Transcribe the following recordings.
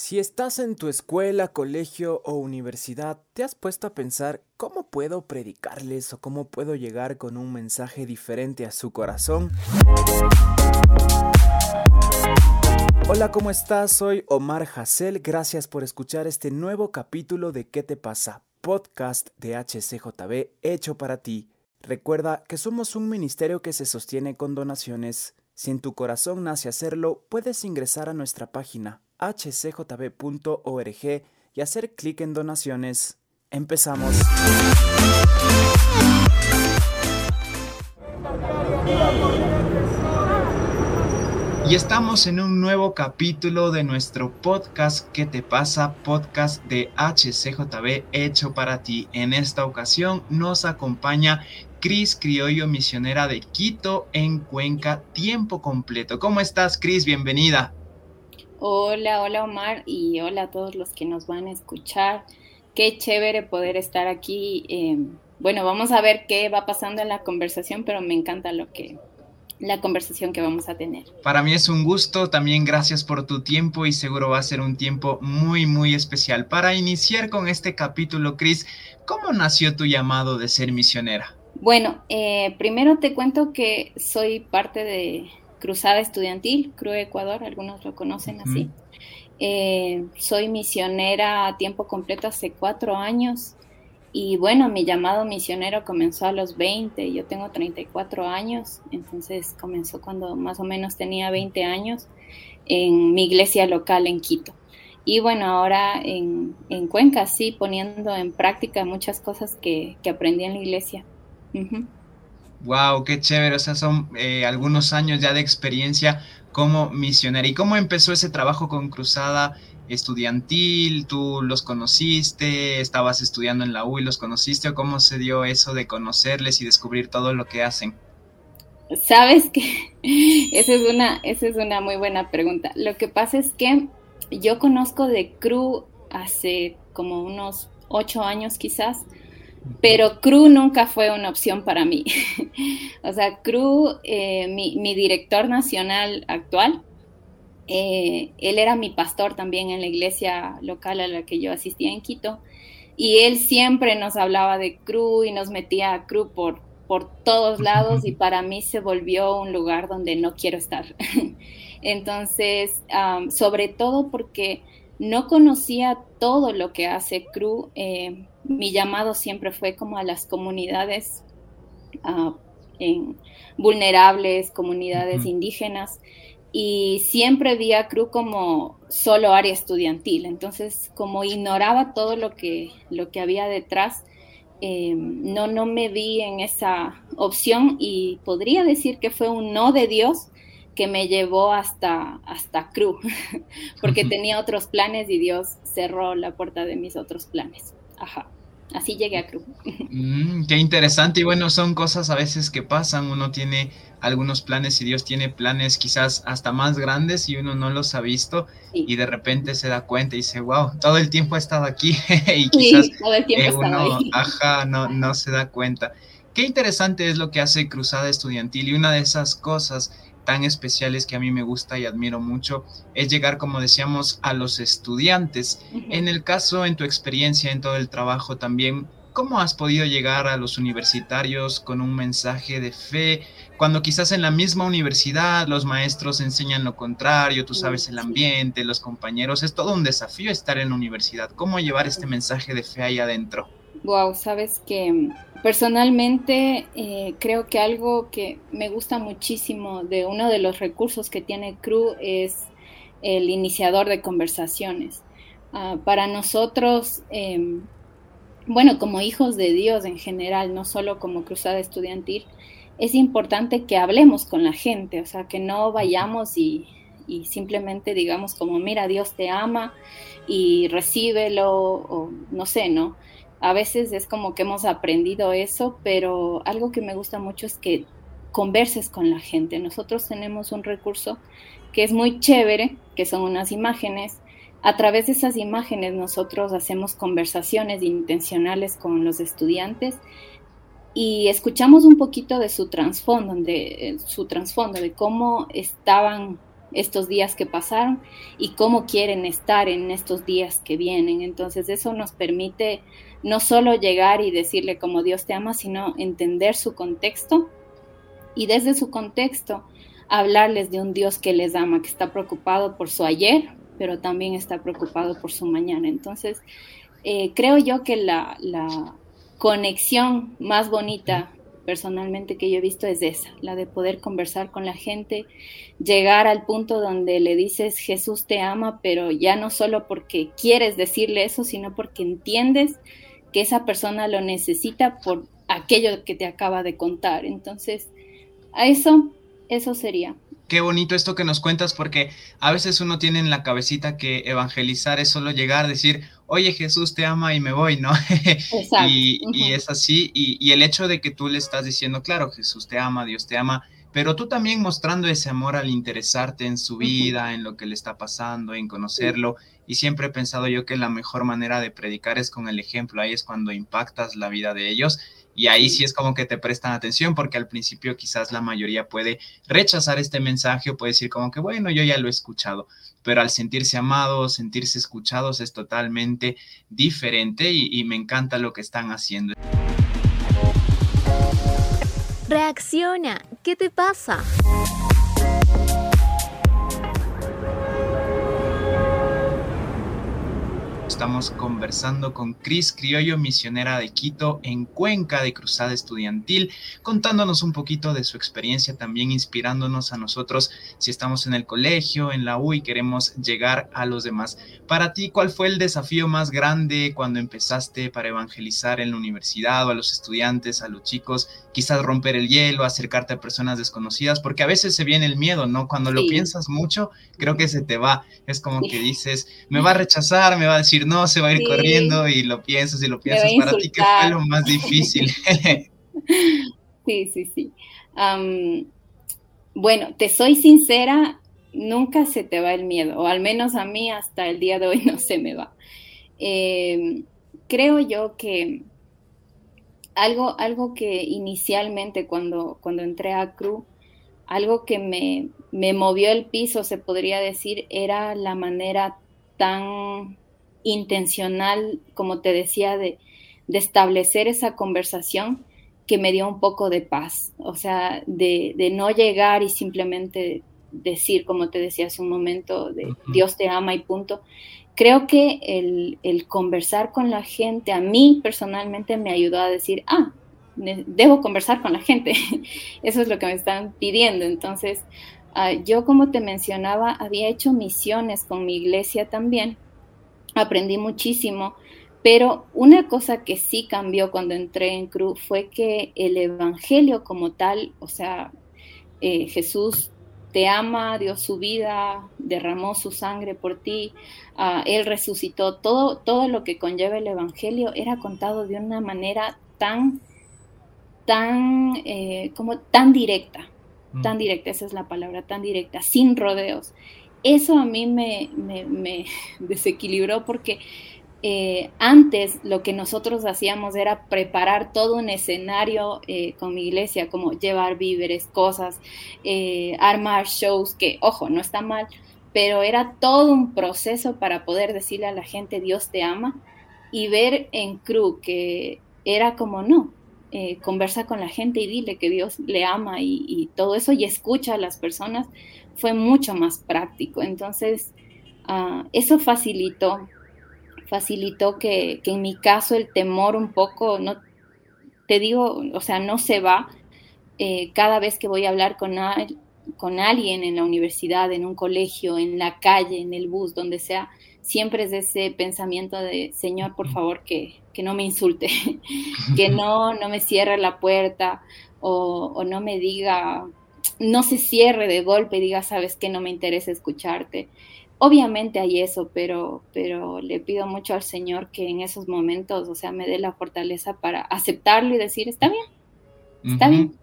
Si estás en tu escuela, colegio o universidad, ¿te has puesto a pensar cómo puedo predicarles o cómo puedo llegar con un mensaje diferente a su corazón? Hola, ¿cómo estás? Soy Omar Hassel. Gracias por escuchar este nuevo capítulo de ¿Qué te pasa? Podcast de HCJB hecho para ti. Recuerda que somos un ministerio que se sostiene con donaciones. Si en tu corazón nace hacerlo, puedes ingresar a nuestra página hcjb.org y hacer clic en donaciones. Empezamos. Y estamos en un nuevo capítulo de nuestro podcast ¿Qué te pasa? Podcast de HCJB hecho para ti. En esta ocasión nos acompaña Cris Criollo, misionera de Quito en Cuenca, tiempo completo. ¿Cómo estás, Cris? Bienvenida. Hola, hola Omar y hola a todos los que nos van a escuchar. Qué chévere poder estar aquí. Eh, bueno, vamos a ver qué va pasando en la conversación, pero me encanta lo que la conversación que vamos a tener. Para mí es un gusto, también gracias por tu tiempo y seguro va a ser un tiempo muy, muy especial. Para iniciar con este capítulo, Cris, ¿cómo nació tu llamado de ser misionera? Bueno, eh, primero te cuento que soy parte de, Cruzada Estudiantil, Cru Ecuador, algunos lo conocen así. Eh, soy misionera a tiempo completo hace cuatro años y bueno, mi llamado misionero comenzó a los 20, yo tengo 34 años, entonces comenzó cuando más o menos tenía 20 años en mi iglesia local en Quito. Y bueno, ahora en, Cuenca, sí, poniendo en práctica muchas cosas que, aprendí en la iglesia. Wow, qué chévere. O sea, son eh, algunos años ya de experiencia como misionera. ¿Y cómo empezó ese trabajo con Cruzada Estudiantil? ¿Tú los conociste? ¿Estabas estudiando en la U y los conociste? ¿O cómo se dio eso de conocerles y descubrir todo lo que hacen? Sabes que esa es una, esa es una muy buena pregunta. Lo que pasa es que yo conozco de Cru hace como unos ocho años quizás pero Cru nunca fue una opción para mí. o sea, Cru, eh, mi, director nacional actual, eh, él era mi pastor también en la iglesia local a la que yo asistía en Quito, y él siempre nos hablaba de Cru y nos metía a Cru por, por todos lados y para mí se volvió un lugar donde no quiero estar. Entonces, sobre todo porque no conocía todo lo que hace Cru. Eh, mi llamado siempre fue como a las comunidades ah, vulnerables, comunidades indígenas, y siempre vi a CRU como solo área estudiantil. Entonces, como ignoraba todo lo que, lo que había detrás, eh, no, no me vi en esa opción y podría decir que fue un no de Dios que me llevó hasta, hasta CRU, porque tenía otros planes y Dios cerró la puerta de mis otros planes. Ajá así llegué a Cru. Mm, qué interesante. Y bueno, son cosas a veces que pasan. Uno tiene algunos planes y Dios tiene planes quizás hasta más grandes y uno no los ha visto y de repente se da cuenta y dice, wow, todo el tiempo he estado aquí y quizás todo el tiempo eh, uno, ajá, no, no se da cuenta. Qué interesante es lo que hace Cruzada Estudiantil y una de esas cosas tan especiales que a mí me gusta y admiro mucho es llegar, como decíamos, a los estudiantes. En el caso, en tu experiencia, en todo el trabajo también, ¿cómo has podido llegar a los universitarios con un mensaje de fe cuando quizás en la misma universidad los maestros enseñan lo contrario, tú sabes el ambiente, los compañeros, es todo un desafío estar en la universidad. ¿Cómo llevar este mensaje de fe ahí adentro? Wow, sabes que Personalmente, eh, creo que algo que me gusta muchísimo de uno de los recursos que tiene CRU es el iniciador de conversaciones. Ah, para nosotros, em, bueno, como hijos de Dios en general, no solo como cruzada estudiantil, es importante que hablemos con la gente, o sea, que no vayamos y, y simplemente digamos como, mira, Dios te ama y recíbelo, o no sé, ¿no? A veces es como que hemos aprendido eso, pero algo que me gusta mucho es que converses con la gente. Nosotros tenemos un recurso que es muy chévere, que son unas imágenes. A través de esas imágenes nosotros hacemos conversaciones intencionales con los estudiantes y escuchamos un poquito de su trasfondo, de su trasfondo, de cómo estaban estos días que pasaron y cómo quieren estar en estos días que vienen. Entonces eso nos permite no solo llegar y decirle como Dios te ama, sino entender su contexto y desde su contexto hablarles de un Dios que les ama, que está preocupado por su ayer, pero también está preocupado por su mañana. Entonces, eh, creo yo que la, la conexión más bonita personalmente que yo he visto es esa, la de poder conversar con la gente, llegar al punto donde le dices Jesús te ama, pero ya no solo porque quieres decirle eso, sino porque entiendes que esa persona lo necesita por aquello que te acaba de contar. Entonces, a eso, eso sería. Qué bonito esto que nos cuentas porque a veces uno tiene en la cabecita que evangelizar es solo llegar, decir, oye Jesús te ama y me voy, ¿no? Exacto. y, y, es así, y, y el hecho de que tú le estás diciendo, claro, Jesús te ama, Dios te ama, pero tú también mostrando ese amor al interesarte en su vida, en lo que le está pasando, en conocerlo. Y siempre he pensado yo que la mejor manera de predicar es con el ejemplo, ahí es cuando impactas la vida de ellos y ahí sí es como que te prestan atención porque al principio quizás la mayoría puede rechazar este mensaje o puede decir como que bueno, yo ya lo he escuchado, pero al sentirse amados, sentirse escuchados es totalmente diferente y, y me encanta lo que están haciendo. Reacciona, ¿qué te pasa? Estamos conversando con Cris Criollo, misionera de Quito en Cuenca de Cruzada Estudiantil, contándonos un poquito de su experiencia, también inspirándonos a nosotros si estamos en el colegio, en la U y queremos llegar a los demás. Para ti, ¿cuál fue el desafío más grande cuando empezaste para evangelizar en la universidad o a los estudiantes, a los chicos? Quizás romper el hielo, acercarte a personas desconocidas, porque a veces se viene el miedo, ¿no? Cuando lo piensas mucho, creo que se te va. Es como que dices, me va a rechazar, me va a decir no, se va a ir corriendo y lo piensas y lo piensas. Para ti, ¿qué fue lo más difícil? sí, sí, sí. bueno, te soy sincera, nunca se te va el miedo, o al menos a mí hasta el día de hoy no se me va. Em, creo yo que algo, algo que inicialmente cuando, cuando entré a CRU, algo que me, me movió el piso, se podría decir, era la manera tan intencional, como te decía, de, establecer esa conversación que me dio un poco de paz, o sea, de, no llegar y simplemente decir, como te decía hace un momento, de Dios te ama y punto. Creo que el, conversar con la gente a mí personalmente me ayudó a decir, ah, debo conversar con la gente. Eso es lo que me están pidiendo. Entonces, ah, yo como te mencionaba, había hecho misiones con mi iglesia también aprendí muchísimo, pero una cosa que sí cambió cuando entré en Cruz fue que el Evangelio como tal, o sea, eh, Jesús te ama, dio su vida, derramó su sangre por ti, ah, Él resucitó, todo, todo lo que conlleva el Evangelio era contado de una manera tan, tan, eh, como tan directa, mm. tan directa, esa es la palabra, tan directa, sin rodeos. Eso a mí me, desequilibró porque eh, antes lo que nosotros hacíamos era preparar todo un escenario eh, con mi iglesia, como llevar víveres, cosas, eh, armar shows, que ojo, no está mal, pero era todo un proceso para poder decirle a la gente Dios te ama y ver en Cru que era como no, conversa con la gente y dile que Dios le ama y, todo eso y escucha a las personas fue mucho más práctico. Entonces, ah, eso facilitó, facilitó que, en mi caso el temor un poco, no te digo, o sea, no se va. Eh, cada vez que voy a hablar con, con alguien en la universidad, en un colegio, en la calle, en el bus, donde sea, siempre es ese pensamiento de, Señor, por favor, que, que no me insulte, que no, no me cierre la puerta o, o no me diga no se cierre de golpe y diga, sabes que no me interesa escucharte. Obviamente hay eso, pero, pero le pido mucho al Señor que en esos momentos, o sea, me dé la fortaleza para aceptarlo y decir, está bien, está bien.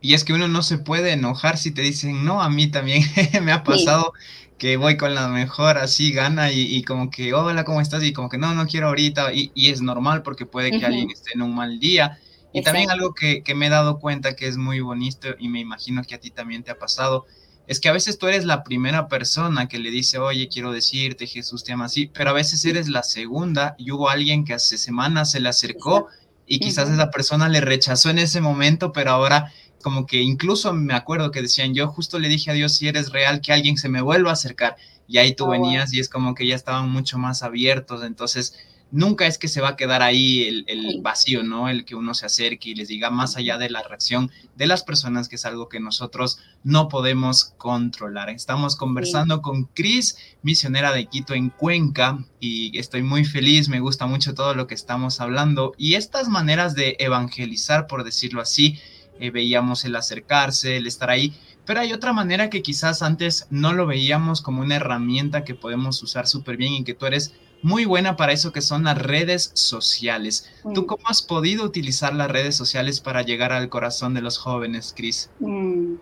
Y es que uno no se puede enojar si te dicen, no, a mí también me ha pasado que voy con la mejor así gana y, como que, hola, ¿cómo estás? Y como que no, no quiero ahorita. Y, es normal porque puede que alguien esté en un mal día y también algo que, me he dado cuenta que es muy bonito y me imagino que a ti también te ha pasado, es que a veces tú eres la primera persona que le dice, oye, quiero decirte, Jesús te ama así, pero a veces eres la segunda y hubo alguien que hace semanas se le acercó y quizás esa persona le rechazó en ese momento, pero ahora como que incluso me acuerdo que decían, yo justo le dije a Dios, si eres real, que alguien se me vuelva a acercar. Y ahí tú oh, venías y es como que ya estaban mucho más abiertos. Entonces, nunca es que se va a quedar ahí el, vacío, ¿no? El que uno se acerque y les diga más allá de la reacción de las personas, que es algo que nosotros no podemos controlar. Estamos conversando con Cris, misionera de Quito en Cuenca, y estoy muy feliz, me gusta mucho todo lo que estamos hablando. Y estas maneras de evangelizar, por decirlo así, eh, veíamos el acercarse, el estar ahí, pero hay otra manera que quizás antes no lo veíamos como una herramienta que podemos usar súper bien y que tú eres muy buena para eso que son las redes sociales. ¿Tú mm. cómo has podido utilizar las redes sociales para llegar al corazón de los jóvenes, Cris? Mm,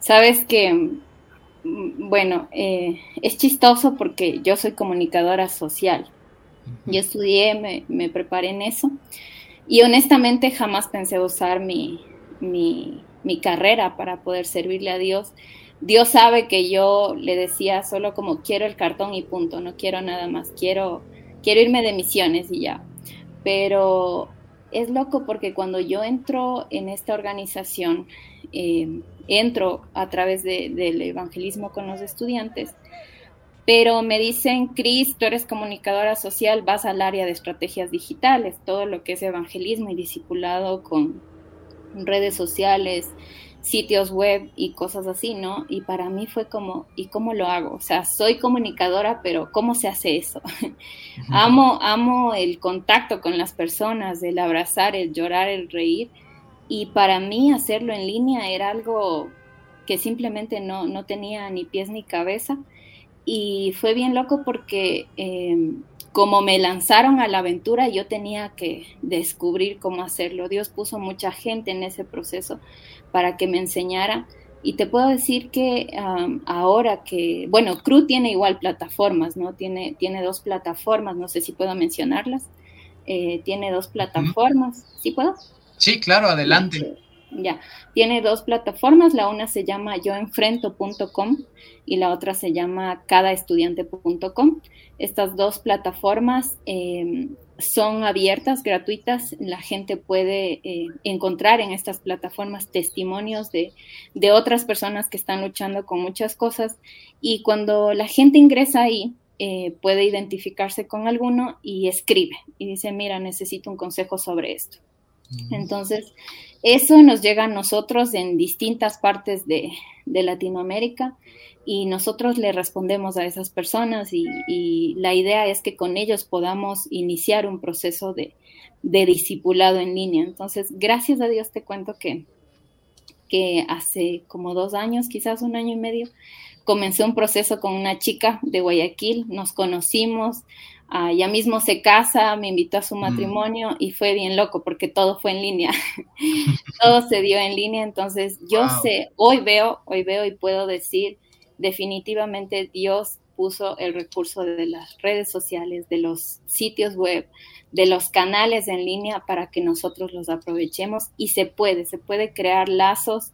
sabes que, mm, bueno, eh, es chistoso porque yo soy comunicadora social. Yo estudié, me, me, preparé en eso y honestamente jamás pensé usar mi, mi, mi carrera para poder servirle a Dios. Dios sabe que yo le decía solo como quiero el cartón y punto, no quiero nada más, quiero, quiero irme de misiones y ya. Pero es loco porque cuando yo entro en esta organización, eh, entro a través del evangelismo con los estudiantes, pero me dicen, Cris, tú eres comunicadora social, vas al área de estrategias digitales, todo lo que es evangelismo y discipulado con redes sociales, sitios web y cosas así, ¿no? Y para mí fue como, ¿y cómo lo hago? O sea, soy comunicadora, pero ¿cómo se hace eso? amo, amo el contacto con las personas, el abrazar, el llorar, el reír. Y para mí hacerlo en línea era algo que simplemente no, no tenía ni pies ni cabeza. Y fue bien loco porque em, como me lanzaron a la aventura, yo tenía que descubrir cómo hacerlo. Dios puso mucha gente en ese proceso para que me enseñara. Y te puedo decir que ahora que, bueno, Cru tiene igual plataformas, ¿no? Tiene, tiene dos plataformas, no sé si puedo mencionarlas. Eh, tiene dos plataformas, ¿sí puedo? Sí, claro, adelante. Ya, tiene dos plataformas, la una se llama yoenfrento.com y la otra se llama cadaestudiante.com. Estas dos plataformas em, son abiertas, gratuitas. La gente puede eh, encontrar en estas plataformas testimonios de, de, otras personas que están luchando con muchas cosas. Y cuando la gente ingresa ahí, eh, puede identificarse con alguno y escribe y dice, mira, necesito un consejo sobre esto. Entonces, eso nos llega a nosotros en distintas partes de, Latinoamérica y nosotros le respondemos a esas personas y, la idea es que con ellos podamos iniciar un proceso de, de discipulado en línea. Entonces, gracias a Dios te cuento que, que hace como dos años, quizás un año y medio, comencé un proceso con una chica de Guayaquil, nos conocimos, uh, ya mismo se casa, me invitó a su mm. matrimonio y fue bien loco porque todo fue en línea, todo se dio en línea, entonces yo sé, hoy veo, hoy veo y puedo decir definitivamente Dios puso el recurso de las redes sociales, de los sitios web, de los canales en línea para que nosotros los aprovechemos y se puede, se puede crear lazos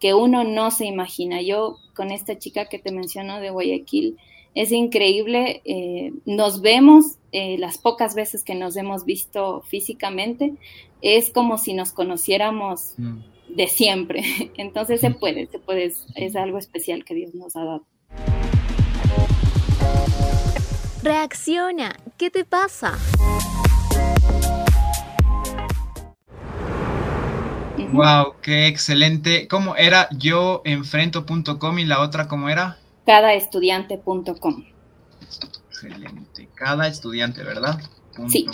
que uno no se imagina. Yo con esta chica que te menciono de Guayaquil, es increíble, eh, nos vemos eh, las pocas veces que nos hemos visto físicamente, es como si nos conociéramos. Mm de siempre. Entonces se puede, se puede, es, algo especial que Dios nos ha dado. Reacciona, ¿qué te pasa? Wow, qué excelente. ¿Cómo era yo enfrento.com y la otra cómo era? Cadaestudiante.com. Excelente. Cada estudiante, ¿verdad? Sí.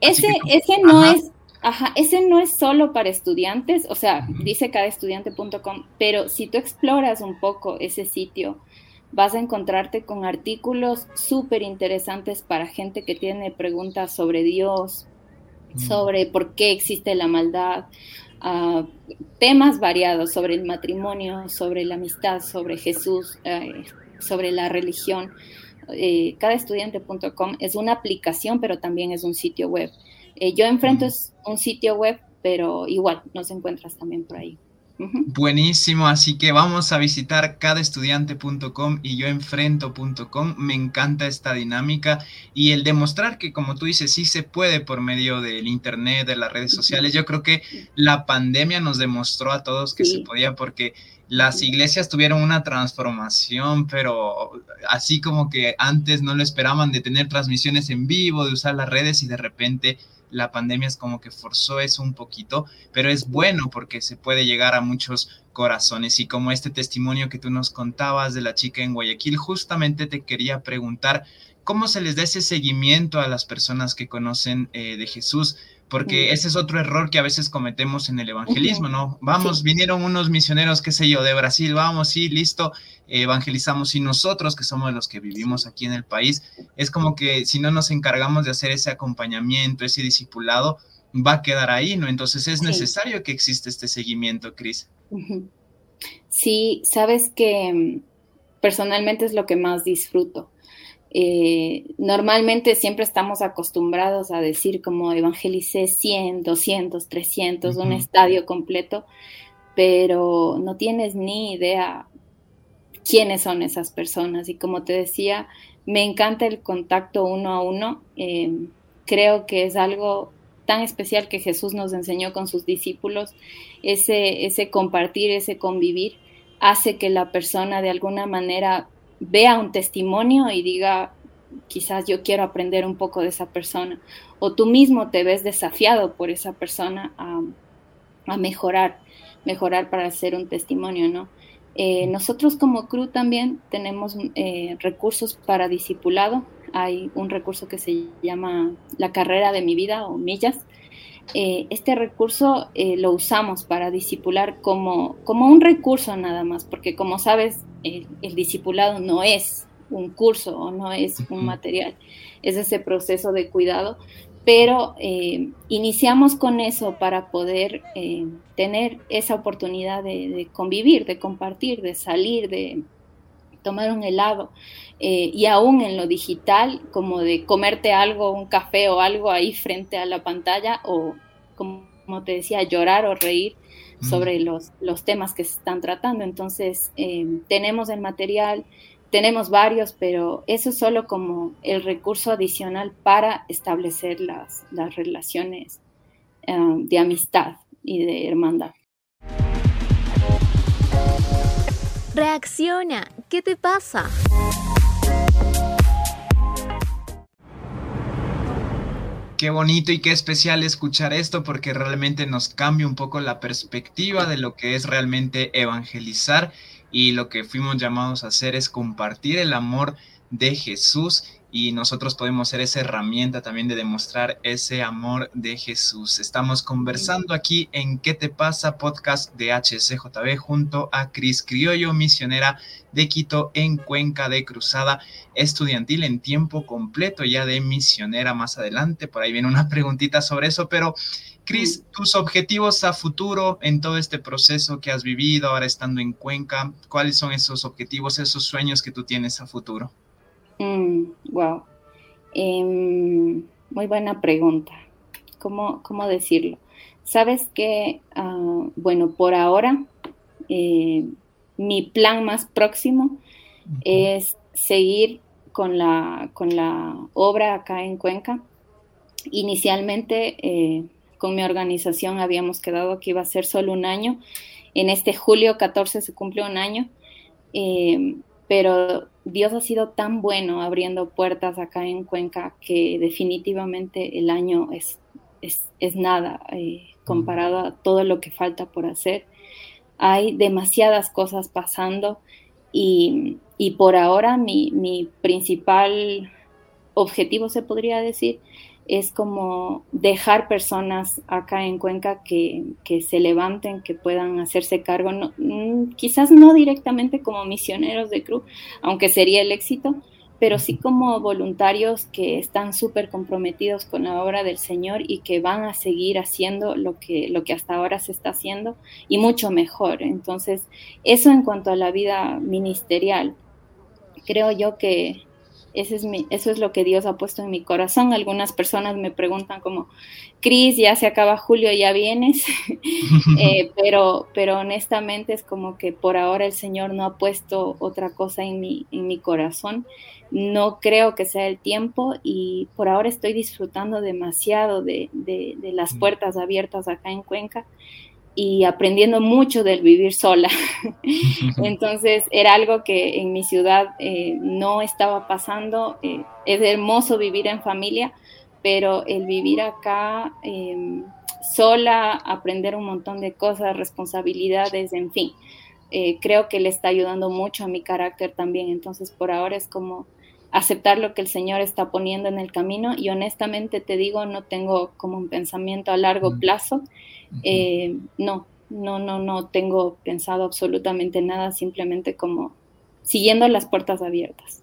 Ese, ese no es Ajá, ese no es solo para estudiantes, o sea, dice cadestudiante.com, pero si tú exploras un poco ese sitio, vas a encontrarte con artículos súper interesantes para gente que tiene preguntas sobre Dios, sobre por qué existe la maldad, uh, temas variados sobre el matrimonio, sobre la amistad, sobre Jesús, eh, sobre la religión. Eh, cadestudiante.com es una aplicación, pero también es un sitio web. Eh, yo enfrento es un sitio web, pero igual nos encuentras también por ahí. Buenísimo, así que vamos a visitar cadaestudiante.com y yo enfrento.com. Me encanta esta dinámica y el demostrar que, como tú dices, sí se puede por medio del Internet, de las redes sociales. Yo creo que la pandemia nos demostró a todos que se podía porque las iglesias tuvieron una transformación, pero así como que antes no lo esperaban de tener transmisiones en vivo, de usar las redes y de repente la pandemia es como que forzó eso un poquito, pero es bueno porque se puede llegar a muchos corazones. Y como este testimonio que tú nos contabas de la chica en Guayaquil, justamente te quería preguntar cómo se les da ese seguimiento a las personas que conocen eh, de Jesús porque ese es otro error que a veces cometemos en el evangelismo, ¿no? Vamos, vinieron unos misioneros, qué sé yo, de Brasil, vamos, sí, listo, evangelizamos y nosotros que somos los que vivimos aquí en el país, es como que si no nos encargamos de hacer ese acompañamiento, ese discipulado, va a quedar ahí, ¿no? Entonces es necesario que exista este seguimiento, Cris. Sí, sabes que mm, personalmente es lo que más disfruto eh, normalmente siempre estamos acostumbrados a decir como evangelicé 100, 200, 300, un estadio completo, pero no tienes ni idea quiénes son esas personas. Y como te decía, me encanta el contacto uno a uno. Eh, creo que es algo tan especial que Jesús nos enseñó con sus discípulos, ese, ese compartir, ese convivir, hace que la persona de alguna manera vea un testimonio y diga, quizás yo quiero aprender un poco de esa persona, o tú mismo te ves desafiado por esa persona a, mejorar, mejorar para hacer un testimonio, ¿no? Eh, nosotros como CRU también tenemos eh, recursos para discipulado. Hay un recurso que se llama la carrera de mi vida o millas. Eh, este recurso lo usamos para discipular como, como un recurso nada más, porque como sabes, el, discipulado no es un curso o no es un material, es ese proceso de cuidado, pero eh, iniciamos con eso para poder eh, tener esa oportunidad de, convivir, de compartir, de salir, de tomar un helado eh, y aún en lo digital, como de comerte algo, un café o algo ahí frente a la pantalla o como te decía, llorar o reír sobre los, los temas que se están tratando. Entonces, tenemos el material, tenemos varios, pero eso es solo como el recurso adicional para establecer las, las relaciones eh, de amistad y de hermandad. Reacciona, ¿qué te pasa? qué bonito y qué especial escuchar esto porque realmente nos cambia un poco la perspectiva de lo que es realmente evangelizar y lo que fuimos llamados a hacer es compartir el amor de Jesús y nosotros podemos ser esa herramienta también de demostrar ese amor de Jesús. Estamos conversando aquí en ¿Qué te pasa? podcast de HCJB junto a Cris Criollo, misionera de Quito en Cuenca de Cruzada estudiantil en tiempo completo ya de misionera más adelante. Por ahí viene una preguntita sobre eso, pero Cris, tus objetivos a futuro en todo este proceso que has vivido ahora estando en Cuenca, ¿cuáles son esos objetivos, esos sueños que tú tienes a futuro? Wow. Mm, em, muy buena pregunta. ¿Cómo, cómo decirlo? Sabes que, ah, bueno, por ahora, eh, mi plan más próximo es seguir con la, con la obra acá en Cuenca. Inicialmente, eh, con mi organización habíamos quedado que iba a ser solo un año. En este julio 14 se cumple un año. Eh, pero Dios ha sido tan bueno abriendo puertas acá en Cuenca que definitivamente el año es, es, nada eh, comparado a todo lo que falta por hacer. Hay demasiadas cosas pasando y, y por ahora mi, mi principal objetivo, se podría decir, es como dejar personas acá en Cuenca que, se levanten, que puedan hacerse cargo, mm, quizás no directamente como misioneros de cruz, aunque sería el éxito, pero sí como voluntarios que están súper comprometidos con la obra del Señor y que van a seguir haciendo lo que, lo que hasta ahora se está haciendo y mucho mejor. Entonces, eso en cuanto a la vida ministerial, creo yo que Ese es mi, eso es lo que Dios ha puesto en mi corazón. Algunas personas me preguntan como, Cris, ya se acaba julio, ya vienes. Eh, pero, pero honestamente es como que por ahora el Señor no ha puesto otra cosa en mi, en mi corazón. No creo que sea el tiempo y por ahora estoy disfrutando demasiado de, de, de las mm. puertas abiertas acá en Cuenca y aprendiendo mucho del vivir sola. Entonces era algo que en mi ciudad eh, no estaba pasando. Eh, es hermoso vivir en familia, pero el vivir acá em, sola, aprender un montón de cosas, responsabilidades, en fin, eh, creo que le está ayudando mucho a mi carácter también. Entonces por ahora es como aceptar lo que el Señor está poniendo en el camino y honestamente te digo, no tengo como un pensamiento a largo plazo. Eh, no, no, no, no tengo pensado absolutamente nada, simplemente como siguiendo las puertas abiertas.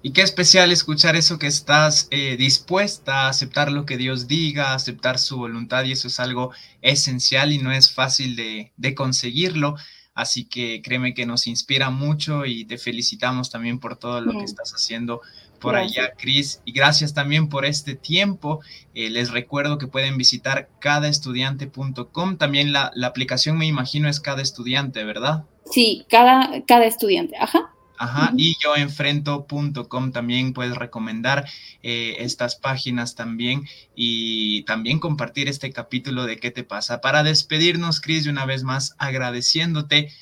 Y qué especial escuchar eso que estás eh, dispuesta a aceptar lo que Dios diga, aceptar su voluntad y eso es algo esencial y no es fácil de, de conseguirlo. Así que créeme que nos inspira mucho y te felicitamos también por todo lo que estás haciendo por allá, Cris. Y gracias también por este tiempo. Eh, les recuerdo que pueden visitar cadaestudiante.com. También la, la, aplicación, me imagino, es cada estudiante, ¿verdad? Sí, cada, cada estudiante. Ajá. Ajá, y yo enfrento.com también puedes recomendar eh, estas páginas también y también compartir este capítulo de qué te pasa. Para despedirnos, Cris, de una vez más agradeciéndote,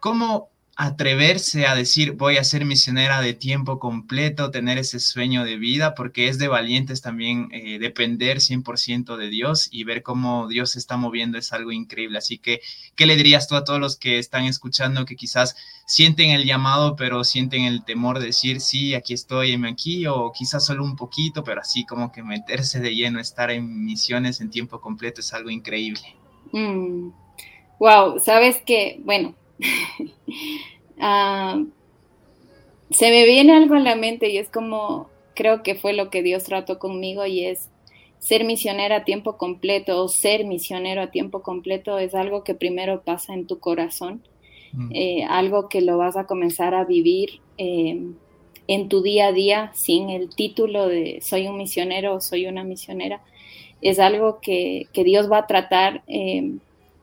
¿cómo atreverse a decir voy a ser misionera de tiempo completo, tener ese sueño de vida, porque es de valientes también eh, depender 100% de Dios y ver cómo Dios se está moviendo es algo increíble. Así que, ¿qué le dirías tú a todos los que están escuchando que quizás sienten el llamado, pero sienten el temor de decir, sí, aquí estoy, en aquí, o quizás solo un poquito, pero así como que meterse de lleno, estar en misiones en tiempo completo es algo increíble? Wow, mm. sabes que, bueno. Ah, se me viene algo a la mente y es como, creo que fue lo que Dios trató conmigo y es ser misionera a tiempo completo o ser misionero a tiempo completo es algo que primero pasa en tu corazón, mm. eh, algo que lo vas a comenzar a vivir eh, en tu día a día sin el título de soy un misionero o soy una misionera. Es algo que, Dios va a tratar eh,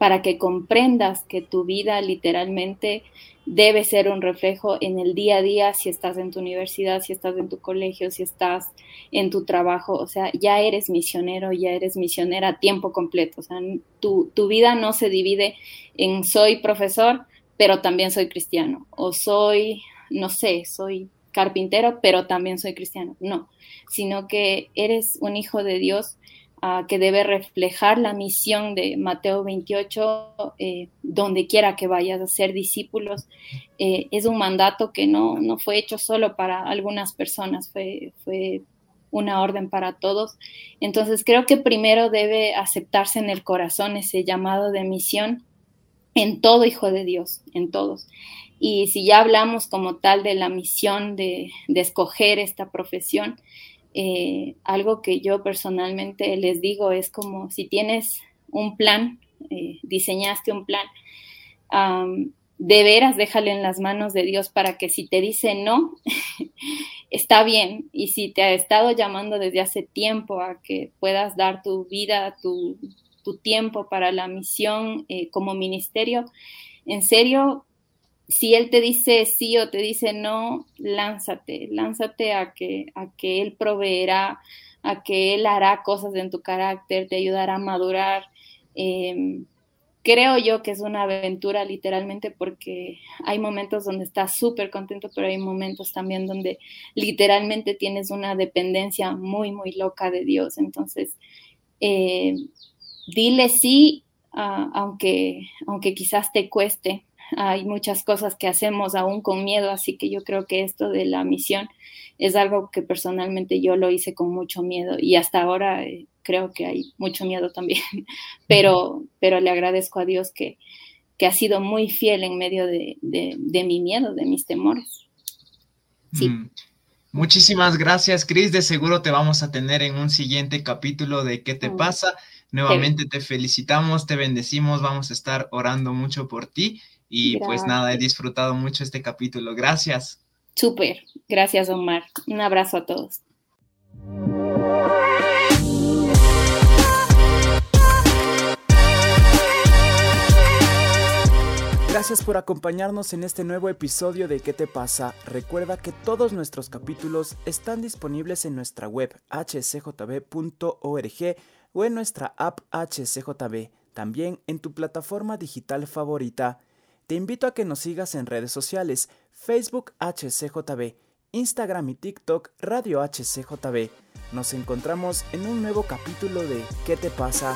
para que comprendas que tu vida literalmente debe ser un reflejo en el día a día, si estás en tu universidad, si estás en tu colegio, si estás en tu trabajo, o sea, ya eres misionero, ya eres misionera a tiempo completo, o sea, tu, tu vida no se divide en soy profesor, pero también soy cristiano, o soy, no sé, soy carpintero, pero también soy cristiano, no, sino que eres un hijo de Dios que debe reflejar la misión de Mateo 28, eh, donde quiera que vayas a ser discípulos. Eh, es un mandato que no, no fue hecho solo para algunas personas, fue, fue una orden para todos. Entonces creo que primero debe aceptarse en el corazón ese llamado de misión en todo hijo de Dios, en todos. Y si ya hablamos como tal de la misión de, de escoger esta profesión, eh, algo que yo personalmente les digo es como si tienes un plan, eh, diseñaste un plan, de veras déjale en las manos de Dios para que si te dice no, está bien. Y si te ha estado llamando desde hace tiempo a que puedas dar tu vida, tu, tiempo para la misión eh, como ministerio, en serio, si él te dice sí o te dice no, lánzate, lánzate a que, a que él proveerá, a que él hará cosas en tu carácter, te ayudará a madurar. Em, creo yo que es una aventura literalmente porque hay momentos donde estás súper contento, pero hay momentos también donde literalmente tienes una dependencia muy, muy loca de Dios. Entonces, eh, dile sí, ah, aunque, aunque quizás te cueste, hay muchas cosas que hacemos aún con miedo, así que yo creo que esto de la misión es algo que personalmente yo lo hice con mucho miedo y hasta ahora eh, creo que hay mucho miedo también, pero, pero le agradezco a Dios que, que ha sido muy fiel en medio de, de, mi miedo, de mis temores. Sí. Mm. Muchísimas gracias, Cris. De seguro te vamos a tener en un siguiente capítulo de ¿Qué te pasa? Nuevamente te felicitamos, te bendecimos, vamos a estar orando mucho por ti y pues nada, he disfrutado mucho este capítulo. Gracias. Súper, gracias Omar. Un abrazo a todos. Gracias por acompañarnos en este nuevo episodio de ¿Qué te pasa? Recuerda que todos nuestros capítulos están disponibles en nuestra web hcjb.org o en nuestra app HCJB, también en tu plataforma digital favorita. Te invito a que nos sigas en redes sociales, Facebook HCJB, Instagram y TikTok Radio HCJB. Nos encontramos en un nuevo capítulo de ¿Qué te pasa?